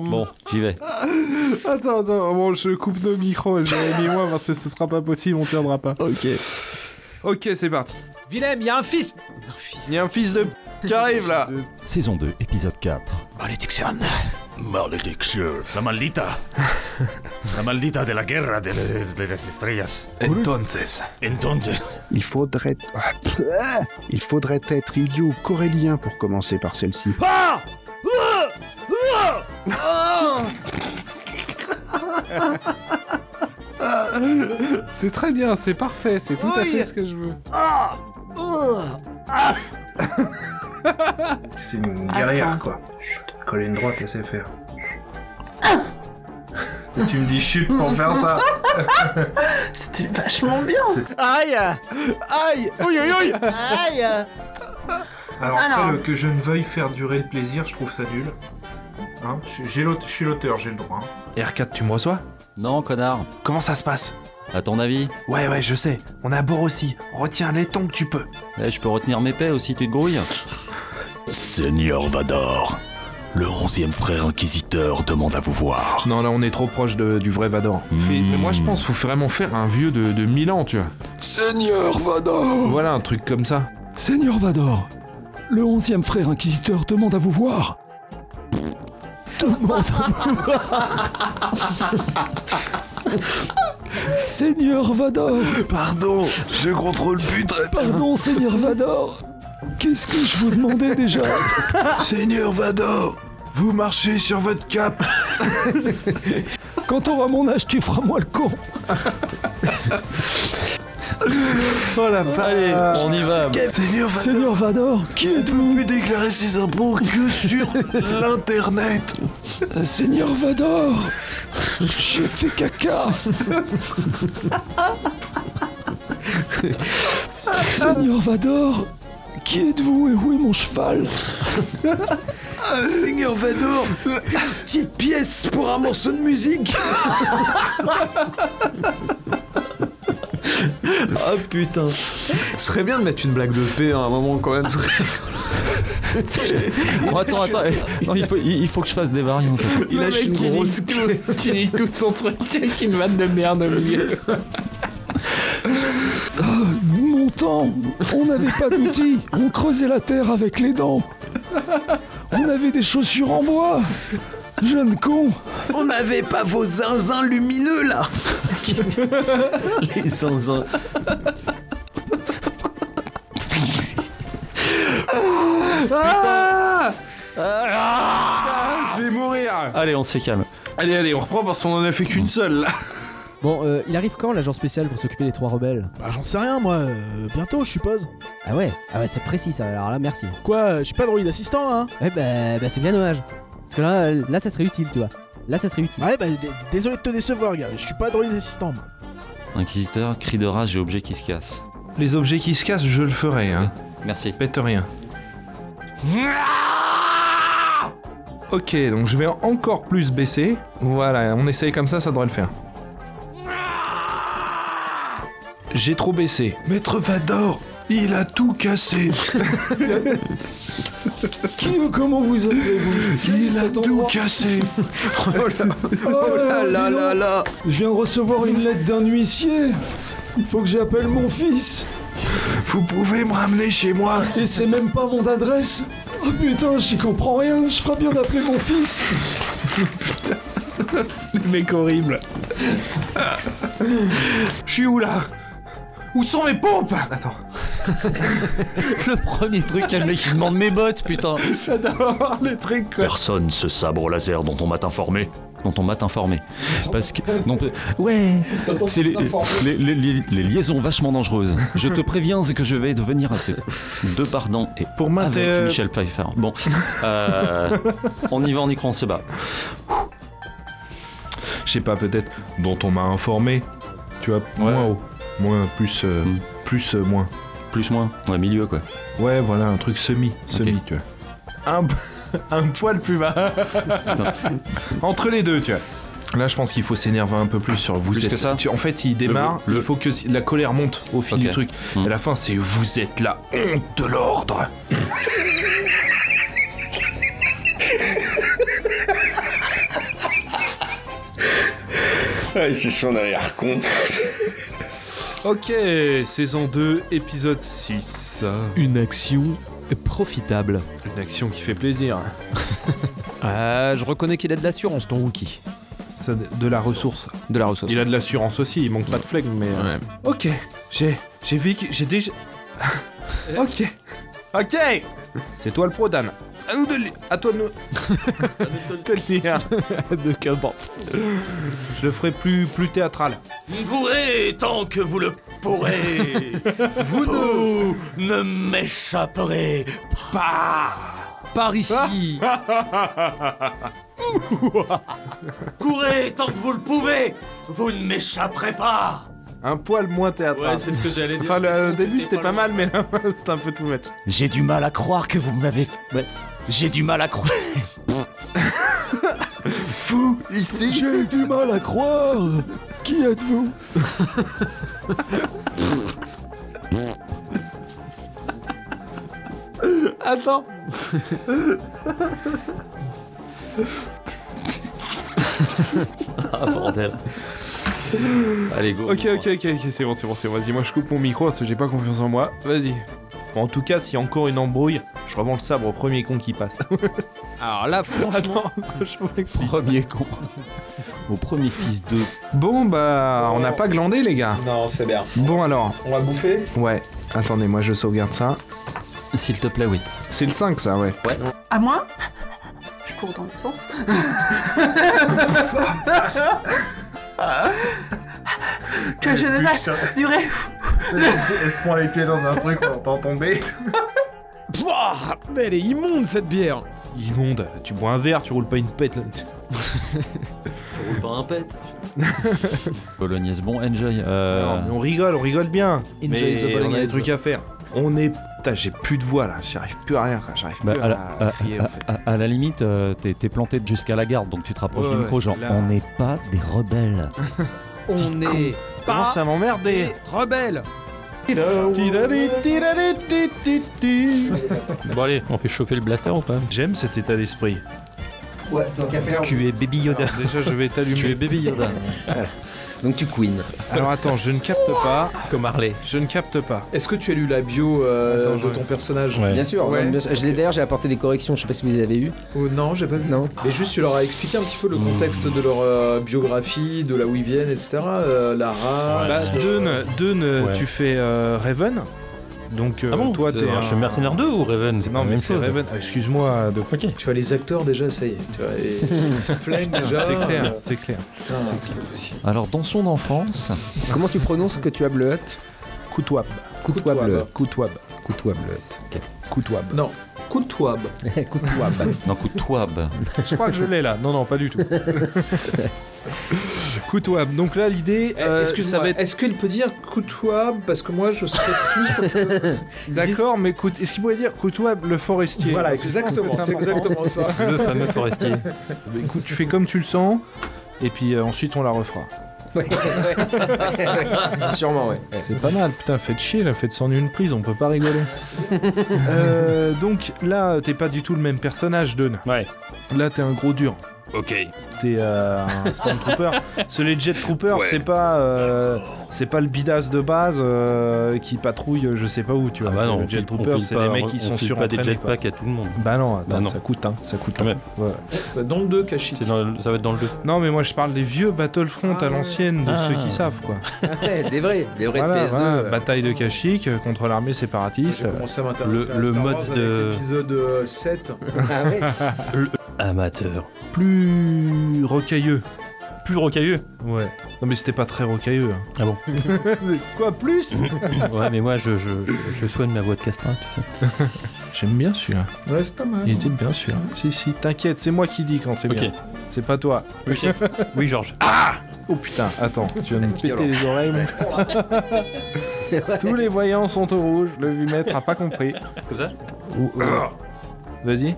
Bon, j'y vais. Attends, attends, bon, je coupe nos micros, Jérémy et moi, parce que ce sera pas possible, on tiendra pas. Ok. Ok, c'est parti. Willem, il y a un fils Il y a un fils de qui arrive là. Saison 2, épisode 4. Malediction. La maldita. La maldita de la guerra de, de- de las estrellas. Entonces. Entonces. Il faudrait... Ah, Il faudrait être idiot corélien pour commencer par celle-ci. C'est très bien, c'est parfait, c'est tout à fait ce que je veux. C'est une guerrière, quoi. Chut, coller une droite, laissez faire. Et tu me dis chute pour faire ça. C'était vachement bien. Aïe Aïe Aïe aïe aïe Aïe Alors, Alors. après, le- que je ne veuille faire durer le plaisir, je trouve ça nul. Hein, je, suis- j'ai l'aute- je suis l'auteur, j'ai le droit. hein. R4, tu me reçois? Non, connard. Comment ça se passe? À ton avis? Ouais, ouais, je sais. On a bord aussi. Retiens les tons que tu peux. Eh, Je peux retenir mes paix aussi, tu te grouilles Seigneur Vador. Le onzième frère inquisiteur demande à vous voir. Non, là, on est trop proche de- du vrai Vador. Hmm. Mais moi, je pense qu'il faut vraiment faire un vieux de, de 1000 ans, tu vois. Seigneur Vador Voilà, un truc comme ça. Seigneur Vador Le onzième frère inquisiteur demande à vous voir. Demande à vous voir. Seigneur Vador Pardon, je contrôle plus très Pardon, Seigneur Vador Qu'est-ce que je vous demandais déjà Seigneur Vador, vous marchez sur votre cape. Quand t'auras mon âge, tu feras moi le con Oh la Allez, on y va. Seigneur Vador, Seigneur Vador, qui êtes-vous peut déclarer ses impôts que sur l'internet. Seigneur Vador J'ai fait caca Seigneur Vador Qui êtes-vous et où est mon cheval? Seigneur Vador, Petite pièce pour un morceau de musique Ah putain Ce serait bien de mettre une blague de paix à un moment quand même. Bon, attends, attends. eh, Non, il faut, il, il faut que je fasse des variantes. Il lâche une grosse Il dit tout son truc avec une vanne de merde au milieu. Mon temps On n'avait pas d'outils On creusait la terre avec les dents On avait des chaussures en bois Jeune con On n'avait pas vos zinzins lumineux là Les zinzins. Ah Je vais mourir. Allez, on se calme. Allez, allez, on reprend parce qu'on en a fait qu'une seule là. Bon, euh, il arrive quand l'agent spécial pour s'occuper des trois rebelles? Bah j'en sais rien moi, euh, bientôt je suppose. Ah ouais Ah ouais, c'est précis ça, alors là, merci. Quoi, je suis pas droïde assistant hein? Ouais, bah, bah c'est bien dommage. Parce que là, là, ça serait utile, tu vois. Là, ça serait utile. Ouais bah désolé de te décevoir gars, je suis pas droïde assistant moi. Inquisiteur, cri de race, j'ai objet qui se casse. Les objets qui se cassent, je le ferai, hein. Merci. Pète rien. Ok, donc je vais encore plus baisser. Voilà, on essaye comme ça, ça devrait le faire. J'ai trop baissé. Maître Vador, il a tout cassé. Qui ou comment vous appelez-vous? Il a tout cassé. Oh là là là là Je viens de recevoir une lettre d'un huissier Faut que j'appelle mon fils Vous pouvez me ramener chez moi. Et c'est même pas mon adresse Oh putain, j'y comprends rien, je ferai bien d'appeler mon fils Le mec horrible. Je suis où là? Où sont mes pompes? Attends. Le premier truc, il y a le mec qui demande mes bottes, putain. J'adore les trucs quoi. Personne ce sabre au laser dont on m'a informé. Dont on m'a informé. Parce que. Non, ouais. C'est les, les, les- les- les liaisons vachement dangereuses. Je te préviens que je vais devenir de pardon et Pour avec m'inter- Michel Pfeiffer. Bon, euh, on y va, on y croit, on se bat. Je sais pas, peut-être dont on m'a informé. Tu tu vois, moins haut. Moins, plus, euh, Hmm. plus, euh, moins. Plus moins. Ouais, milieu quoi. Ouais, voilà, un truc semi, semi, tu vois. Un, un poil plus bas. Entre les deux, tu vois. Là, je pense qu'il faut s'énerver un peu plus sur vous Plus êtes. que ça tu- en fait, il démarre. le- Il faut que la colère monte au fil du truc. Hmm. Et à la fin, c'est vous êtes la honte de l'ordre. Ah, j'ai son arrière-con. Ok, saison 2, épisode 6. Une action profitable. Une action qui fait plaisir. Ah, je reconnais qu'il a de l'assurance, ton Wookie. Ça, de la ressource. De la ressource. Il a de l'assurance aussi, il manque pas de flegme, mais. euh, Ouais. Ok, j'ai. J'ai vécu. J'ai déjà. ok. Ok C'est toi le pro, Dan. À nous de le- À toi de nous. de de Cabot. Je le ferai plus, plus théâtral. Courez tant que vous le pourrez. vous ne m'échapperez pas. Par ici Courez tant que vous le pouvez. Vous ne m'échapperez pas. Un poil moins théâtral. ce que j'allais Enfin, le, au début c'était pas mal, mais là, c'était un peu tout much. J'ai du mal à croire que vous m'avez. Ouais. J'ai du mal à croire. Vous, ici? J'ai du mal à croire Qui êtes-vous? Attends Ah bordel. Allez go. Ok, ok, ok, ok, c'est bon, c'est bon, c'est bon. Vas-y, moi je coupe mon micro parce que j'ai pas confiance en moi. Vas-y. Bon, en tout cas, s'il y a encore une embrouille, je revends le sabre au premier con qui passe. Alors là, franchement, je vois que- Premier con. Au premier fils de. Bon, bah, on n'a pas glandé, les gars. Non, c'est bien. Bon, alors. On va bouffer Ouais. Attendez, moi je sauvegarde ça. S'il te plaît, oui. C'est le 5, ça, ouais. À moi? Je cours dans le sens. que je ne fasse durer. Elle se prend les pieds dans un truc, on entend tomber. Pouah Mais elle est immonde cette bière Immonde. Tu bois un verre, tu roules pas une pète. Là. Roule pas un pet. Bolognaise bon, enjoy. Euh, Non, on rigole, on rigole bien. Enjoy mais the on a des bolognaise. trucs à faire. On est. Putain, j'ai plus de voix là, j'arrive plus à rien, quoi. J'arrive Bah, plus à, à, la, à- crier, en fait. à- à la limite, euh, t'es planté jusqu'à la garde, donc tu te rapproches Ouais, du micro, ouais, genre là- on n'est pas des rebelles. On est pas à m'emmerder. rebelles Bon allez, on fait chauffer le blaster ou pas? J'aime cet état d'esprit. Ouais, tant qu'à faire. Tu es Baby Yoda. Alors, déjà, je vais t'allumer. tu es Baby Yoda. Donc tu queen. Alors attends, je ne capte pas. Comme Harley. Je ne capte pas. Est-ce que tu as lu la bio euh, Attends, de je- ton personnage Bien sûr, Ouais. non, bien sûr. Je l'ai d'ailleurs, j'ai apporté des corrections, je sais pas si vous les avez eues. Oh, non, j'ai pas vu. Non. Mais juste, tu leur as expliqué un petit peu le contexte de leur euh, biographie, de là où ils viennent, etc. euh, la race. Bah, Dune, Dune, Ouais. tu fais euh, Raven. Donc euh, toi, t'es un... Je suis Mercenaire 2 ou Raven C'est Non, pas la même c'est chose. Raven. Ah, Excuse-moi de quoi Ok. Tu vois, les acteurs déjà, ça y est. Tu vois, ils se plaignent déjà. C'est clair, Euh, c'est clair. Putain. Alors dans son enfance, Comment tu prononces que tu as bleuet Coutouab. Coutouab. Coutois bleuet. Ok. Coutouab. Non, d'un coup de toab. Je crois que je l'ai là. Non, non, pas du tout. Coutouab. Donc là, l'idée, euh, ça Excuse-moi, va être... est-ce qu'il peut dire toab Parce que moi, je serais plus. que- D'accord, mais coute... est-ce qu'il pourrait dire Coutouab le forestier voilà, exactement. C'est exactement ça. Le fameux forestier. Écoute, tu fais comme tu le sens, et puis euh, ensuite on la refera. Ouais, ouais, ouais. Sûrement, ouais. C'est pas mal, putain, faites chier, là, faites s'en une prise, on peut pas rigoler. euh, donc là, t'es pas du tout le même personnage, Dun. Ouais. Là, t'es un gros dur. Ok. T'es euh, un Stormtrooper. Ce les Jet Trooper, Ouais. c'est pas, euh, c'est pas le bidas de base euh, qui patrouille, je sais pas où, tu vois. Ah bah non, le Jet Trooper, c'est les mecs qui on sont sur pas des jetpacks à tout le monde. Bah non, attends, Bah non. ça coûte, hein, ça coûte. Quand même. Ouais. Dans le 2, Kashyyyk. C'est dans le- ça va être dans le 2. Non, mais moi je parle des vieux Battlefront Ah à ouais. l'ancienne, de Ah. ceux qui savent, quoi. Ouais, des vrais, des vrais Voilà, de PS2. voilà, euh. Bataille de Kashyyyk euh, contre l'armée séparatiste. J'ai commencé à m'intéresser Le- à le Star mode Wars de- avec l'épisode euh, 7. Ah ouais Amateur. Plus rocailleux. Plus rocailleux. Ouais. Non mais c'était pas très rocailleux. hein. Ah bon Quoi plus Ouais, mais moi je, je, je, je soigne ma voix de castrat, tu sais. J'aime bien celui-là. Ouais, c'est pas mal. Il était bien celui-là. Si si, t'inquiète, c'est moi qui dis quand c'est Ok. bien. C'est pas toi. Oui, chef. Oui, Georges. Oh putain, attends, tu viens de me péter les oreilles, mon Tous les voyants sont au rouge, le vumètre a pas compris. Comme ça Ou- ou- Vas-y.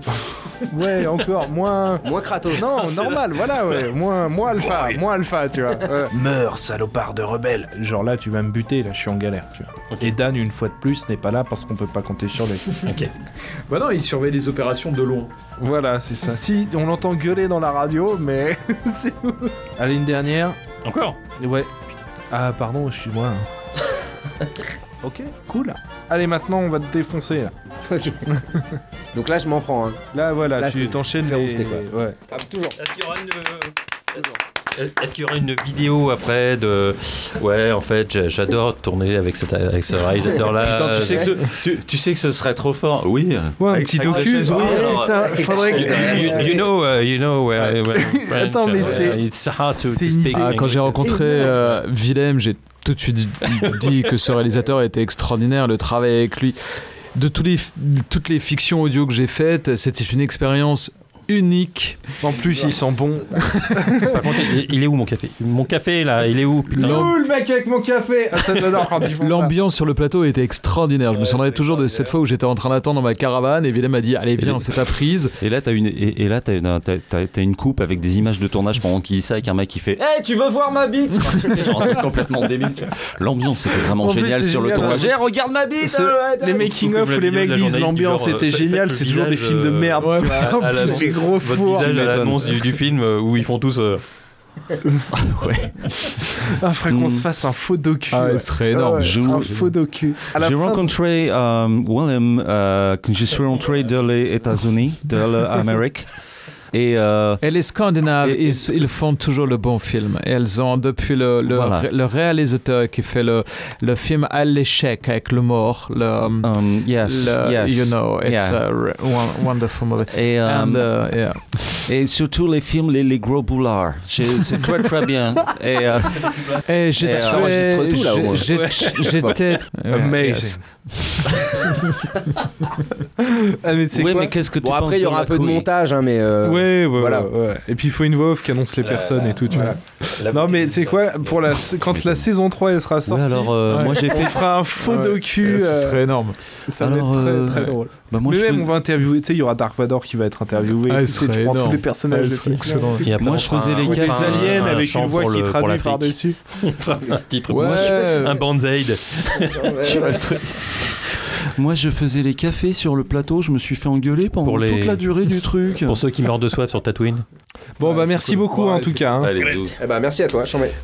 Ouais, encore, moins... Moins Kratos. Non, normal, voilà, ouais. Moins, moins alpha, moins alpha, tu vois. Ouais. Meurs, salopard de rebelle. Genre là, tu vas me buter, là, je suis en galère, tu vois. Et Dan, une fois de plus, n'est pas là parce qu'on peut pas compter sur lui. Ok. Bah non, il surveille les opérations de loin. Voilà, c'est ça. Si, on l'entend gueuler dans la radio, mais c'est tout. Allez, une dernière. Encore? Ouais. Ah, pardon, excuse-moi. ok, cool. Allez, maintenant, on va te défoncer, là. Ok. Donc là, je m'en prends. Hein. Là, voilà, Là, tu t'enchaînes les... Ouais. Ah, toujours. Est-ce qu'il y aura une. Est-ce qu'il y aura une vidéo après de. Ouais, en fait, j'a- j'adore tourner avec, cet, avec ce réalisateur-là. Putain, tu sais, que ce, tu, tu sais que ce serait trop fort. Oui. Ouais, un Avec- petit docu. oui, Oh, alors, putain, faudrait que... You, you know, uh, you know, where, where Attends, mais uh, c'est- It's hard to, to c'est une speak Ah, quand j'ai rencontré euh, Willem, j'ai tout de suite dit que ce réalisateur était extraordinaire, le travail avec lui. De tous les, toutes les fictions audio que j'ai faites, c'était une expérience unique. En plus, il sent bon. Par contre, il, il est où mon café? Mon café là, il est où? Putain le mec avec mon café Ah, ça j'adore quand ils font ça. L'ambiance sur le plateau était extraordinaire. Je me souviendrai toujours de cette fois où j'étais en train d'attendre dans ma caravane et Willem m'a dit Allez, viens, c'est ta prise. Et là, t'as une, et, et là, t'as une, t'as- t'as- t'as une coupe avec des images de tournage pendant qu'il dit ça avec un mec qui fait Hey, tu veux voir ma bite? Genre un truc complètement débile. tu vois. L'ambiance était vraiment En plus, géniale c'est sur le génial, tournage. hein. Eh, regarde ma bite Ce- euh, les making-of où les mecs disent l'ambiance était géniale, c'est toujours des films de merde. tu vois. à la- C'est gros Votre four. visage à l'annonce du, du film euh, où ils font tous. euh, Ah, faudrait qu'on Mm. se fasse un faux docu. Ah, ouais. ce serait énorme. Ah ouais, Je- un faux docu. J'ai rencontré euh, Willem euh, quand je suis rentré de les États-Unis, de l'Amérique. Et euh, Et les Scandinaves, Et- ils, ils font toujours le bon film. Et elles ont, depuis le, le, Voilà. ré- le réalisateur qui fait le, le film à l'échec avec le mort, le, um, yes, le- yes. you know, it's Yeah. a wonderful movie. Et, And, uh, yeah. et surtout les films, les, les gros boulards. C'est très très bien. Et, euh, Et euh, J'étais. Ouais, Amazing. Ah, mais oui, quoi mais qu'est-ce que tu Bon, penses après, il y aura de un peu de montage, hein, mais. euh, Ouais, ouais, Voilà. ouais, ouais. Et puis il faut une voix off qui annonce les personnes et tout, tu vois. Non, mais tu sais quoi, pour la, quand la saison 3 elle sera Ouais, sortie, alors euh, Ouais. moi j'ai on fait. fera un faux Ouais. docu. Ce euh, serait énorme. ça va être très, euh, très drôle. Bah, moi, mais je même, fais- on va interviewer, tu sais, il y aura Dark Vador qui va être interviewé. Ah, tu sais, tu serait prends tous énorme. les personnages Ah, de et après, Moi, on je faisais les Ou des aliens un avec une voix qui le- traduit par-dessus. un titre. Ouais. Moi, je- un band-aid. Moi je faisais les cafés sur le plateau, je me suis fait engueuler pendant Pour les- toute la durée du truc. Pour ceux qui meurent de soif sur Tatooine. Bon, Ouais, bah merci cool. beaucoup Ouais, en tout cas. hein. Allez, bisous. Eh ben, merci à toi, Chambé.